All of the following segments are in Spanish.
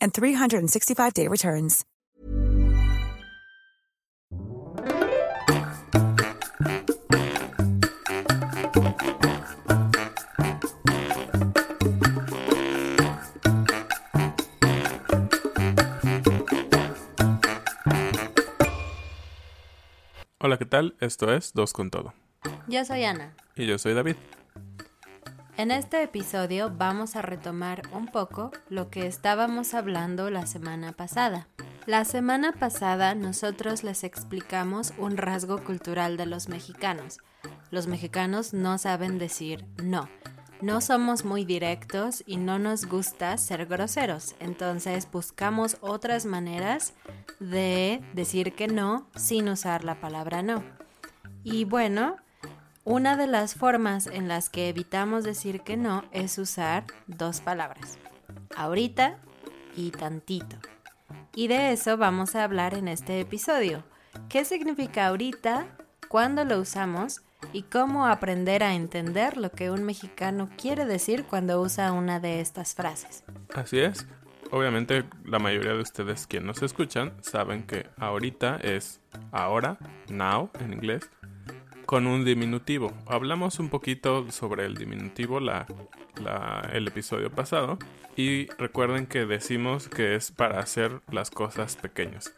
and 365-day returns. Hola, ¿qué tal? Esto es Dos con Todo. Yo soy Ana. Y yo soy David. En este episodio vamos a retomar un poco lo que estábamos hablando la semana pasada. La semana pasada nosotros les explicamos un rasgo cultural de los mexicanos. Los mexicanos no saben decir no. No somos muy directos y no nos gusta ser groseros, entonces buscamos otras maneras de decir que no sin usar la palabra no. Y bueno, una de las formas en las que evitamos decir que no es usar dos palabras, ahorita y tantito. Y de eso vamos a hablar en este episodio. ¿Qué significa ahorita? ¿Cuándo lo usamos? y cómo aprender a entender lo que un mexicano quiere decir cuando usa una de estas frases. Así es. Obviamente la mayoría de ustedes quienes nos escuchan saben que ahorita es ahora, now en inglés, con un diminutivo. Hablamos un poquito sobre el diminutivo la, la, el episodio pasado y recuerden que decimos que es para hacer las cosas pequeñas.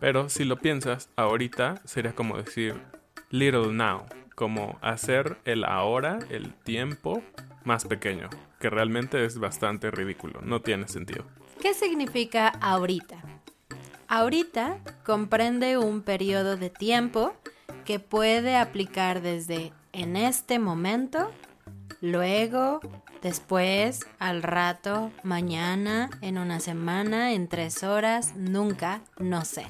Pero si lo piensas, ahorita sería como decir little now como hacer el ahora, el tiempo, más pequeño, que realmente es bastante ridículo, no tiene sentido. ¿Qué significa ahorita? Ahorita comprende un periodo de tiempo que puede aplicar desde en este momento, luego, después, al rato, mañana, en una semana, en tres horas, nunca, no sé.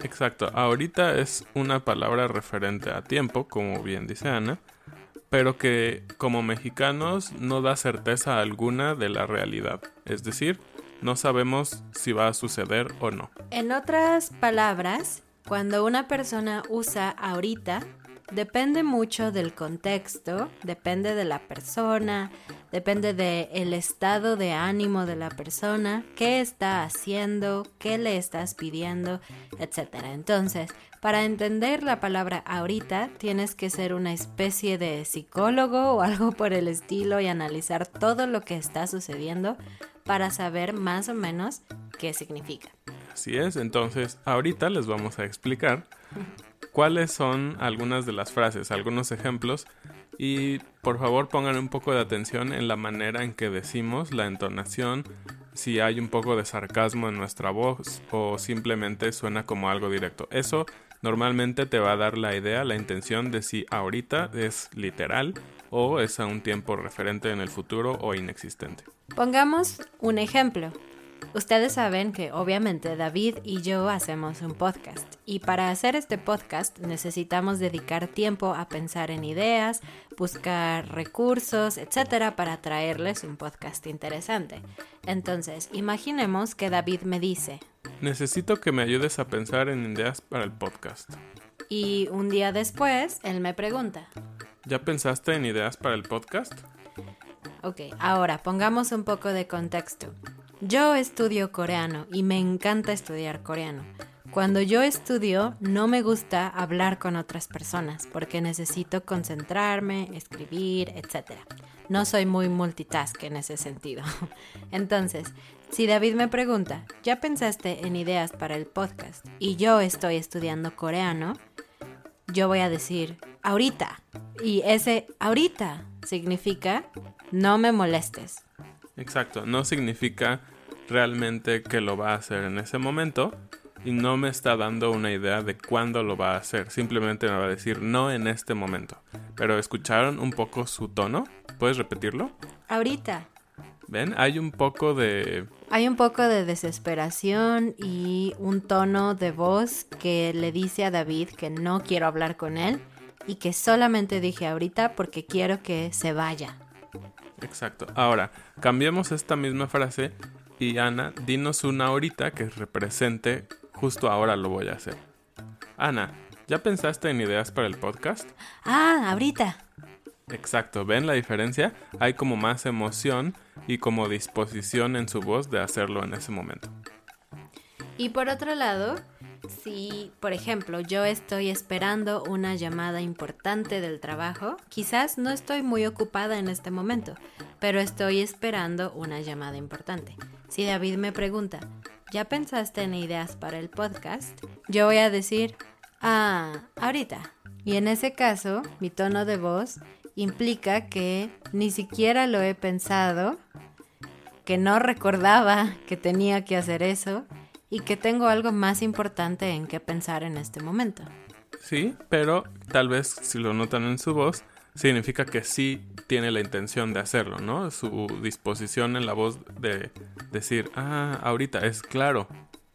Exacto, ahorita es una palabra referente a tiempo, como bien dice Ana, pero que como mexicanos no da certeza alguna de la realidad, es decir, no sabemos si va a suceder o no. En otras palabras, cuando una persona usa ahorita, depende mucho del contexto, depende de la persona, depende del estado de ánimo de la persona, qué está haciendo, qué le estás pidiendo, etc. Entonces, para entender la palabra ahorita, tienes que ser una especie de psicólogo o algo por el estilo y analizar todo lo que está sucediendo para saber más o menos qué significa. Así es, entonces ahorita les vamos a explicar cuáles son algunas de las frases, algunos ejemplos y por favor pongan un poco de atención en la manera en que decimos, la entonación, si hay un poco de sarcasmo en nuestra voz o simplemente suena como algo directo. Eso normalmente te va a dar la idea, la intención de si ahorita es literal o es a un tiempo referente en el futuro o inexistente. Pongamos un ejemplo. Ustedes saben que obviamente David y yo hacemos un podcast y para hacer este podcast necesitamos dedicar tiempo a pensar en ideas, buscar recursos, etcétera, para traerles un podcast interesante. Entonces, imaginemos que David me dice: Necesito que me ayudes a pensar en ideas para el podcast. Y un día después, él me pregunta: ¿Ya pensaste en ideas para el podcast? Ok, ahora pongamos un poco de contexto. Yo estudio coreano y me encanta estudiar coreano. Cuando yo estudio no me gusta hablar con otras personas porque necesito concentrarme, escribir, etc. No soy muy multitask en ese sentido. Entonces, si David me pregunta, ¿ya pensaste en ideas para el podcast? Y yo estoy estudiando coreano, yo voy a decir, ahorita. Y ese ahorita significa, no me molestes. Exacto, no significa realmente que lo va a hacer en ese momento y no me está dando una idea de cuándo lo va a hacer. Simplemente me va a decir no en este momento. Pero escucharon un poco su tono. ¿Puedes repetirlo? Ahorita. ¿Ven? Hay un poco de... Hay un poco de desesperación y un tono de voz que le dice a David que no quiero hablar con él y que solamente dije ahorita porque quiero que se vaya. Exacto. Ahora, cambiemos esta misma frase y Ana, dinos una ahorita que represente justo ahora lo voy a hacer. Ana, ¿ya pensaste en ideas para el podcast? Ah, ahorita. Exacto, ¿ven la diferencia? Hay como más emoción y como disposición en su voz de hacerlo en ese momento. Y por otro lado, si, por ejemplo, yo estoy esperando una llamada importante del trabajo, quizás no estoy muy ocupada en este momento, pero estoy esperando una llamada importante. Si David me pregunta, ¿ya pensaste en ideas para el podcast? Yo voy a decir, ah, ahorita. Y en ese caso, mi tono de voz implica que ni siquiera lo he pensado, que no recordaba que tenía que hacer eso y que tengo algo más importante en qué pensar en este momento. Sí, pero tal vez si lo notan en su voz, significa que sí tiene la intención de hacerlo, ¿no? Su disposición en la voz de decir, ah, ahorita es claro,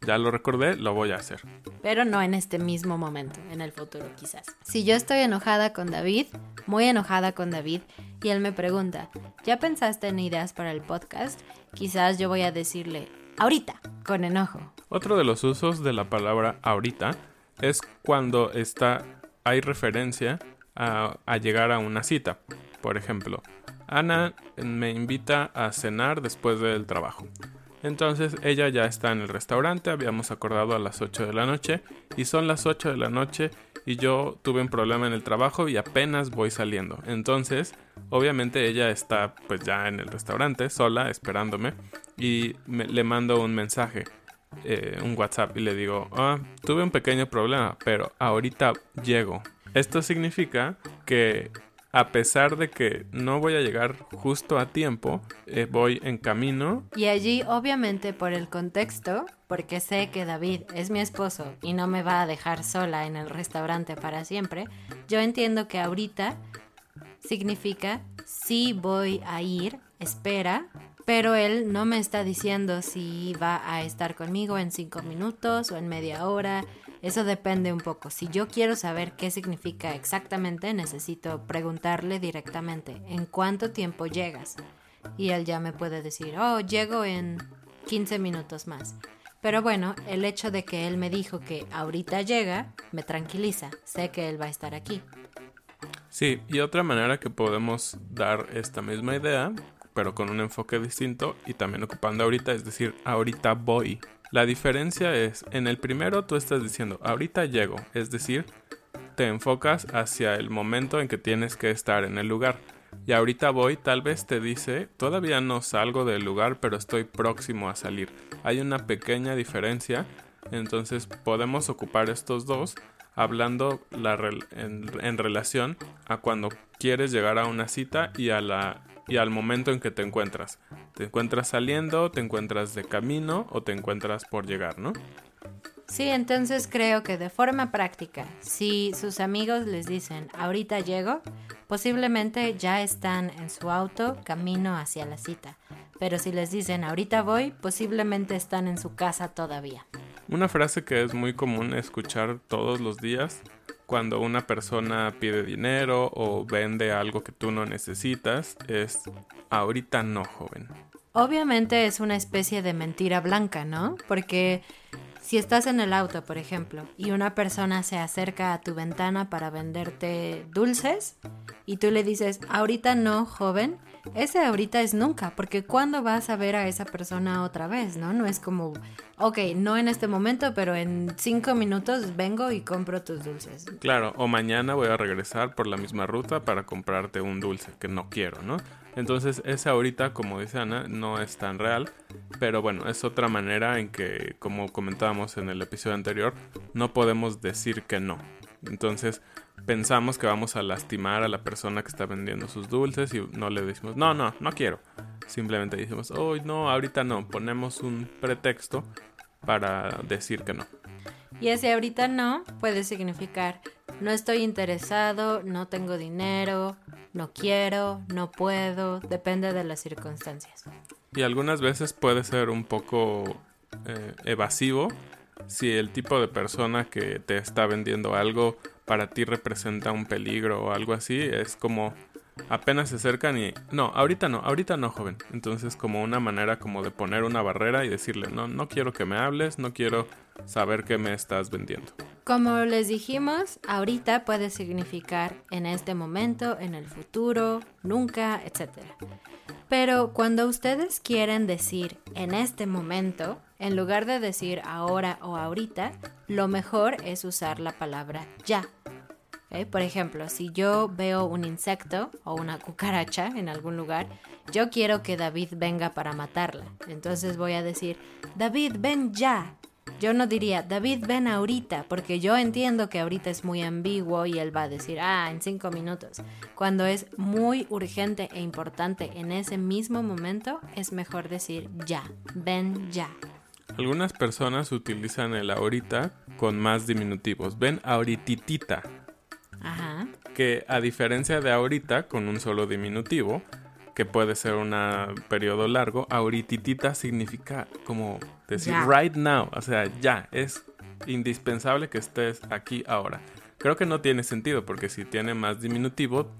ya lo recordé, lo voy a hacer. Pero no en este mismo momento, en el futuro quizás. Si yo estoy enojada con David, muy enojada con David, y él me pregunta, ¿ya pensaste en ideas para el podcast? Quizás yo voy a decirle, ahorita, con enojo. Otro de los usos de la palabra ahorita es cuando está, hay referencia a, llegar a una cita. Por ejemplo, Ana me invita a cenar después del trabajo. Entonces ella ya está en el restaurante, habíamos acordado a las 8 de la noche y son las 8 de la noche y yo tuve un problema en el trabajo y apenas voy saliendo. Entonces, obviamente ella está pues ya en el restaurante sola esperándome y le mando un mensaje, eh, un WhatsApp y le digo, ah, tuve un pequeño problema, pero ahorita llego. Esto significa que a pesar de que no voy a llegar justo a tiempo, eh, voy en camino. Y allí, obviamente, por el contexto, porque sé que David es mi esposo y no me va a dejar sola en el restaurante para siempre, yo entiendo que ahorita significa sí voy a ir, espera, pero él no me está diciendo si va a estar conmigo en cinco minutos o en media hora eso depende un poco. Si yo quiero saber qué significa exactamente, necesito preguntarle directamente, ¿en cuánto tiempo llegas? Y él ya me puede decir, oh, llego en 15 minutos más. Pero bueno, el hecho de que él me dijo que ahorita llega, me tranquiliza. Sé que él va a estar aquí. Sí, y otra manera que podemos dar esta misma idea, pero con un enfoque distinto y también ocupando ahorita, es decir, ahorita voy. La diferencia es, en el primero tú estás diciendo, ahorita llego, es decir, te enfocas hacia el momento en que tienes que estar en el lugar. Y ahorita voy, tal vez te dice, todavía no salgo del lugar, pero estoy próximo a salir. Hay una pequeña diferencia, entonces podemos ocupar estos dos hablando en, relación a cuando quieres llegar a una cita y a la y al momento en que te encuentras. Te encuentras saliendo, te encuentras de camino o te encuentras por llegar, ¿no? Sí, entonces creo que de forma práctica, si sus amigos les dicen, ahorita llego, posiblemente ya están en su auto camino hacia la cita. pero si les dicen ahorita voy, posiblemente están en su casa todavía. Una frase que es muy común escuchar todos los días cuando una persona pide dinero o vende algo que tú no necesitas es ahorita no, joven. Obviamente es una especie de mentira blanca, ¿no? Porque si estás en el auto, por ejemplo, y una persona se acerca a tu ventana para venderte dulces y tú le dices, ahorita no, joven, ese ahorita es nunca, porque ¿cuándo vas a ver a esa persona otra vez, no? No es como, ok, no en este momento, pero en cinco minutos vengo y compro tus dulces. Claro, o mañana voy a regresar por la misma ruta para comprarte un dulce que no quiero, ¿no? Entonces ese ahorita, como dice Ana, no es tan real, pero bueno, es otra manera en que, como comentábamos en el episodio anterior, no podemos decir que no. Entonces pensamos que vamos a lastimar a la persona que está vendiendo sus dulces y no le decimos, no, no, no quiero. Simplemente decimos, oh, no, ahorita no. Ponemos un pretexto para decir que no. Y ese ahorita no puede significar, no estoy interesado, no tengo dinero, no quiero, no puedo, depende de las circunstancias. Y algunas veces puede ser un poco eh, evasivo si el tipo de persona que te está vendiendo algo para ti representa un peligro o algo así, es como apenas se acercan y no, ahorita no, ahorita no, joven. Entonces como una manera como de poner una barrera y decirle, "No, no quiero que me hables, no quiero saber qué me estás vendiendo." Como les dijimos, ahorita puede significar en este momento, en el futuro, nunca, etc. Pero cuando ustedes quieren decir en este momento, en lugar de decir ahora o ahorita, lo mejor es usar la palabra ya. Por ejemplo, si yo veo un insecto o una cucaracha en algún lugar, yo quiero que David venga para matarla. Entonces voy a decir, David, ven ya. Yo no diría, David, ven ahorita, porque yo entiendo que ahorita es muy ambiguo y él va a decir, ah, en cinco minutos. Cuando es muy urgente e importante en ese mismo momento, es mejor decir ya, ven ya. Algunas personas utilizan el ahorita con más diminutivos. Ven ahorititita. Ajá. Que a diferencia de ahorita con un solo diminutivo, que puede ser un periodo largo, ahorititita significa como decir right now, o sea, ya, es indispensable que estés aquí ahora. Creo que no tiene sentido porque si tiene más diminutivo,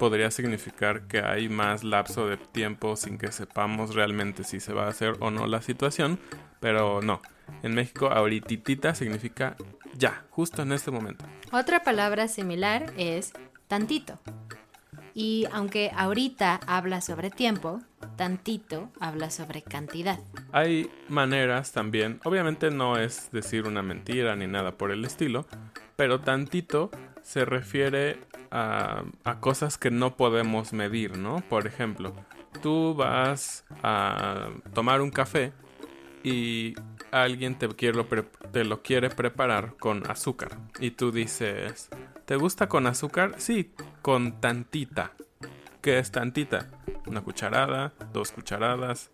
podría significar que hay más lapso de tiempo sin que sepamos realmente si se va a hacer o no la situación, pero no. En México, ahorititita significa ya, justo en este momento. Otra palabra similar es tantito. Y aunque ahorita habla sobre tiempo, tantito habla sobre cantidad. Hay maneras también, obviamente no es decir una mentira ni nada por el estilo, pero tantito se refiere a, a cosas que no podemos medir, ¿no? Por ejemplo, tú vas a tomar un café y alguien te, te lo quiere preparar con azúcar y tú dices, ¿te gusta con azúcar? Sí, con tantita. ¿Qué es tantita? ¿Una cucharada? ¿Dos cucharadas?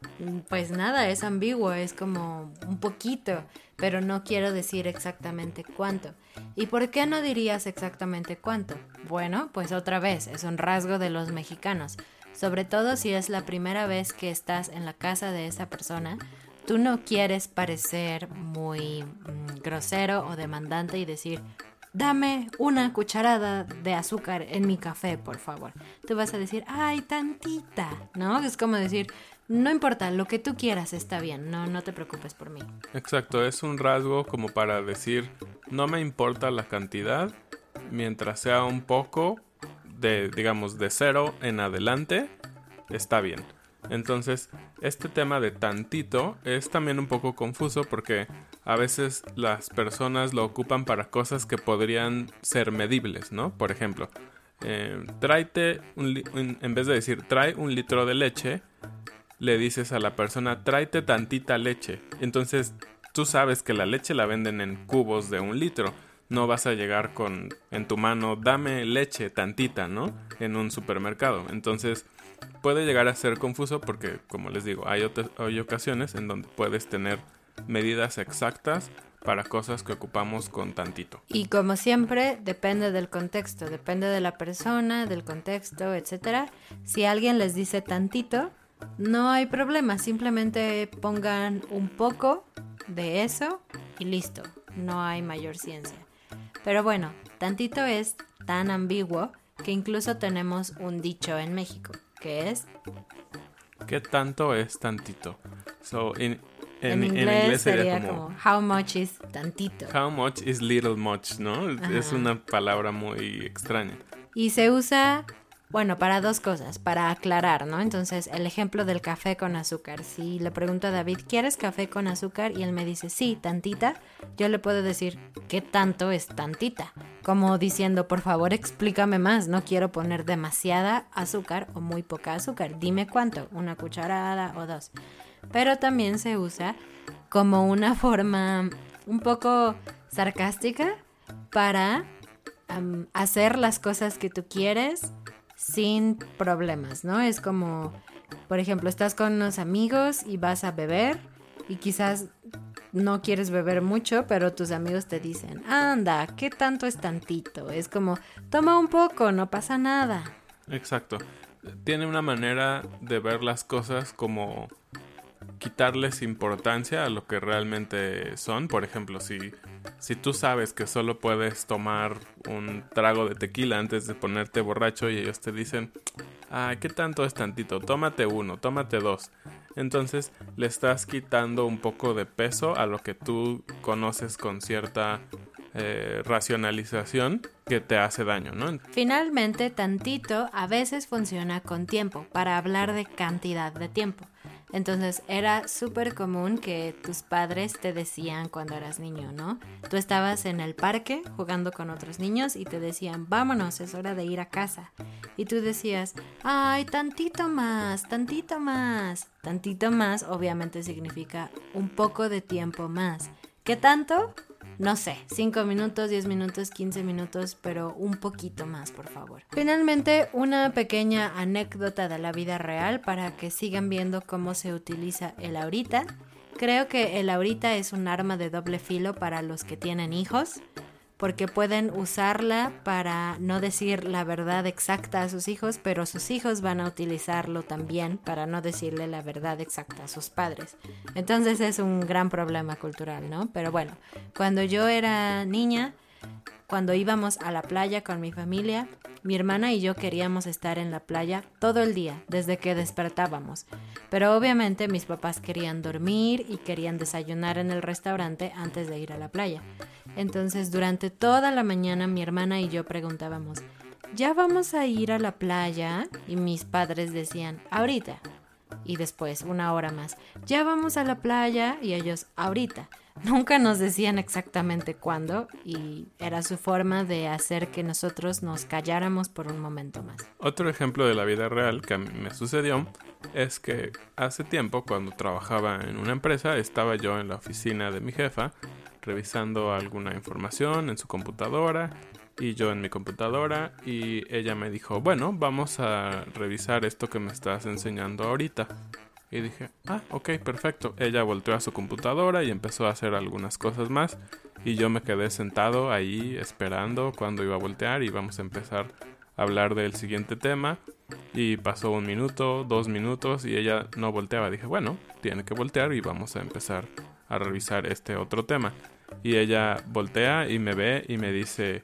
Pues nada, es ambiguo, es como un poquito, pero no quiero decir exactamente cuánto. ¿Y por qué no dirías exactamente cuánto? Bueno, pues otra vez, es un rasgo de los mexicanos, sobre todo si es la primera vez que estás en la casa de esa persona Tú no quieres parecer muy mm, grosero o demandante y decir, dame una cucharada de azúcar en mi café, por favor. Tú vas a decir, ay, tantita, ¿no? Es como decir, no importa, lo que tú quieras está bien, no, no te preocupes por mí. Exacto, es un rasgo como para decir, no me importa la cantidad, mientras sea un poco de, digamos, de cero en adelante, está bien. Entonces, este tema de tantito es también un poco confuso porque a veces las personas lo ocupan para cosas que podrían ser medibles, ¿no? Por ejemplo, eh, tráete en vez de decir trae un litro de leche, le dices a la persona tráete tantita leche. Entonces, tú sabes que la leche la venden en cubos de un litro. No vas a llegar con en tu mano, dame leche tantita, ¿no? En un supermercado. Entonces, puede llegar a ser confuso porque, como les digo, hay, hay ocasiones en donde puedes tener medidas exactas para cosas que ocupamos con tantito. Y como siempre, depende del contexto, depende de la persona, del contexto, etc. Si alguien les dice tantito, no hay problema, simplemente pongan un poco de eso y listo, no hay mayor ciencia. Pero bueno, tantito es tan ambiguo que incluso tenemos un dicho en México, que es... ¿Qué tanto es tantito? So, in, en, inglés, sería, como, How much is tantito? How much is little much, ¿no? Es una palabra muy extraña. Y se usa bueno, para dos cosas, para aclarar, ¿no? Entonces, el ejemplo del café con azúcar. Si le pregunto a David, ¿quieres café con azúcar? Y él me dice, sí, tantita, yo le puedo decir, ¿qué tanto es tantita? Como diciendo, por favor, explícame más, no quiero poner demasiada azúcar o muy poca azúcar, dime cuánto, una cucharada o dos. Pero también se usa como una forma un poco sarcástica para hacer las cosas que tú quieres sin problemas, ¿no? Es como, por ejemplo, estás con unos amigos y vas a beber y quizás no quieres beber mucho, pero tus amigos te dicen, anda, ¿qué tanto es tantito? Es como, toma un poco, no pasa nada. Exacto. Tiene una manera de ver las cosas como quitarles importancia a lo que realmente son. Por ejemplo, si, si tú sabes que solo puedes tomar un trago de tequila antes de ponerte borracho y ellos te dicen, ah, ¿qué tanto es tantito? Tómate uno, tómate dos. Entonces le estás quitando un poco de peso a lo que tú conoces con cierta eh, racionalización que te hace daño, ¿no? Finalmente, tantito a veces funciona con tiempo, para hablar de cantidad de tiempo. Entonces era súper común que tus padres te decían cuando eras niño, ¿no? Tú estabas en el parque jugando con otros niños y te decían, vámonos, es hora de ir a casa. Y tú decías, ay, tantito más, tantito más. Tantito más obviamente significa un poco de tiempo más. ¿Qué tanto? No sé, 5 minutos, 10 minutos, 15 minutos, pero un poquito más, por favor. Finalmente, una pequeña anécdota de la vida real para que sigan viendo cómo se utiliza el ahorita. Creo que el ahorita es un arma de doble filo para los que tienen hijos porque pueden usarla para no decir la verdad exacta a sus hijos, pero sus hijos van a utilizarlo también para no decirle la verdad exacta a sus padres. Entonces es un gran problema cultural, ¿no? Pero bueno, cuando yo era niña, cuando íbamos a la playa con mi familia, mi hermana y yo queríamos estar en la playa todo el día, desde que despertábamos. Pero obviamente mis papás querían dormir y querían desayunar en el restaurante antes de ir a la playa. Entonces durante toda la mañana mi hermana y yo preguntábamos, ¿ya vamos a ir a la playa? Y mis padres decían, ahorita. Y después, una hora más, ¿ya vamos a la playa? Y ellos, ahorita. Nunca nos decían exactamente cuándo y era su forma de hacer que nosotros nos calláramos por un momento más. Otro ejemplo de la vida real que a mí me sucedió es que hace tiempo cuando trabajaba en una empresa estaba yo en la oficina de mi jefa revisando alguna información en su computadora y yo en mi computadora y ella me dijo, bueno, vamos a revisar esto que me estás enseñando ahorita. Y dije, ah, ok, perfecto. Ella volteó a su computadora y empezó a hacer algunas cosas más. Y yo me quedé sentado ahí esperando cuando iba a voltear y vamos a empezar a hablar del siguiente tema. Y pasó un minuto, dos minutos y ella no volteaba. Dije, bueno, tiene que voltear y vamos a empezar a revisar este otro tema. Y ella voltea y me ve y me dice,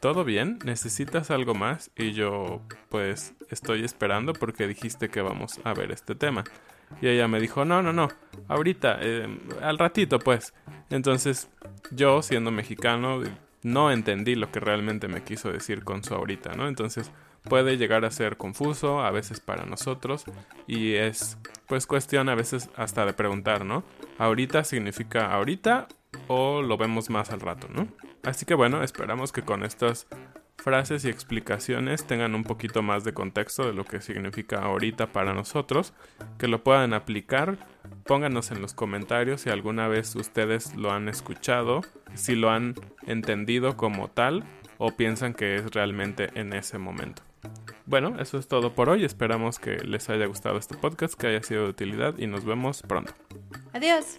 ¿todo bien? ¿Necesitas algo más? Y yo, pues, estoy esperando porque dijiste que vamos a ver este tema. Y ella me dijo, no, no, no, ahorita, eh, al ratito, pues. Entonces, yo, siendo mexicano, no entendí lo que realmente me quiso decir con su ahorita, ¿no? Entonces, puede llegar a ser confuso a veces para nosotros y es pues cuestión a veces hasta de preguntar, ¿no? Ahorita significa ahorita o lo vemos más al rato, ¿no? Así que bueno, esperamos que con estas frases y explicaciones tengan un poquito más de contexto de lo que significa ahorita para nosotros, que lo puedan aplicar. Pónganos en los comentarios si alguna vez ustedes lo han escuchado, si lo han entendido como tal o piensan que es realmente en ese momento. Bueno, eso es todo por hoy. Esperamos que les haya gustado este podcast, que haya sido de utilidad y nos vemos pronto. Adiós.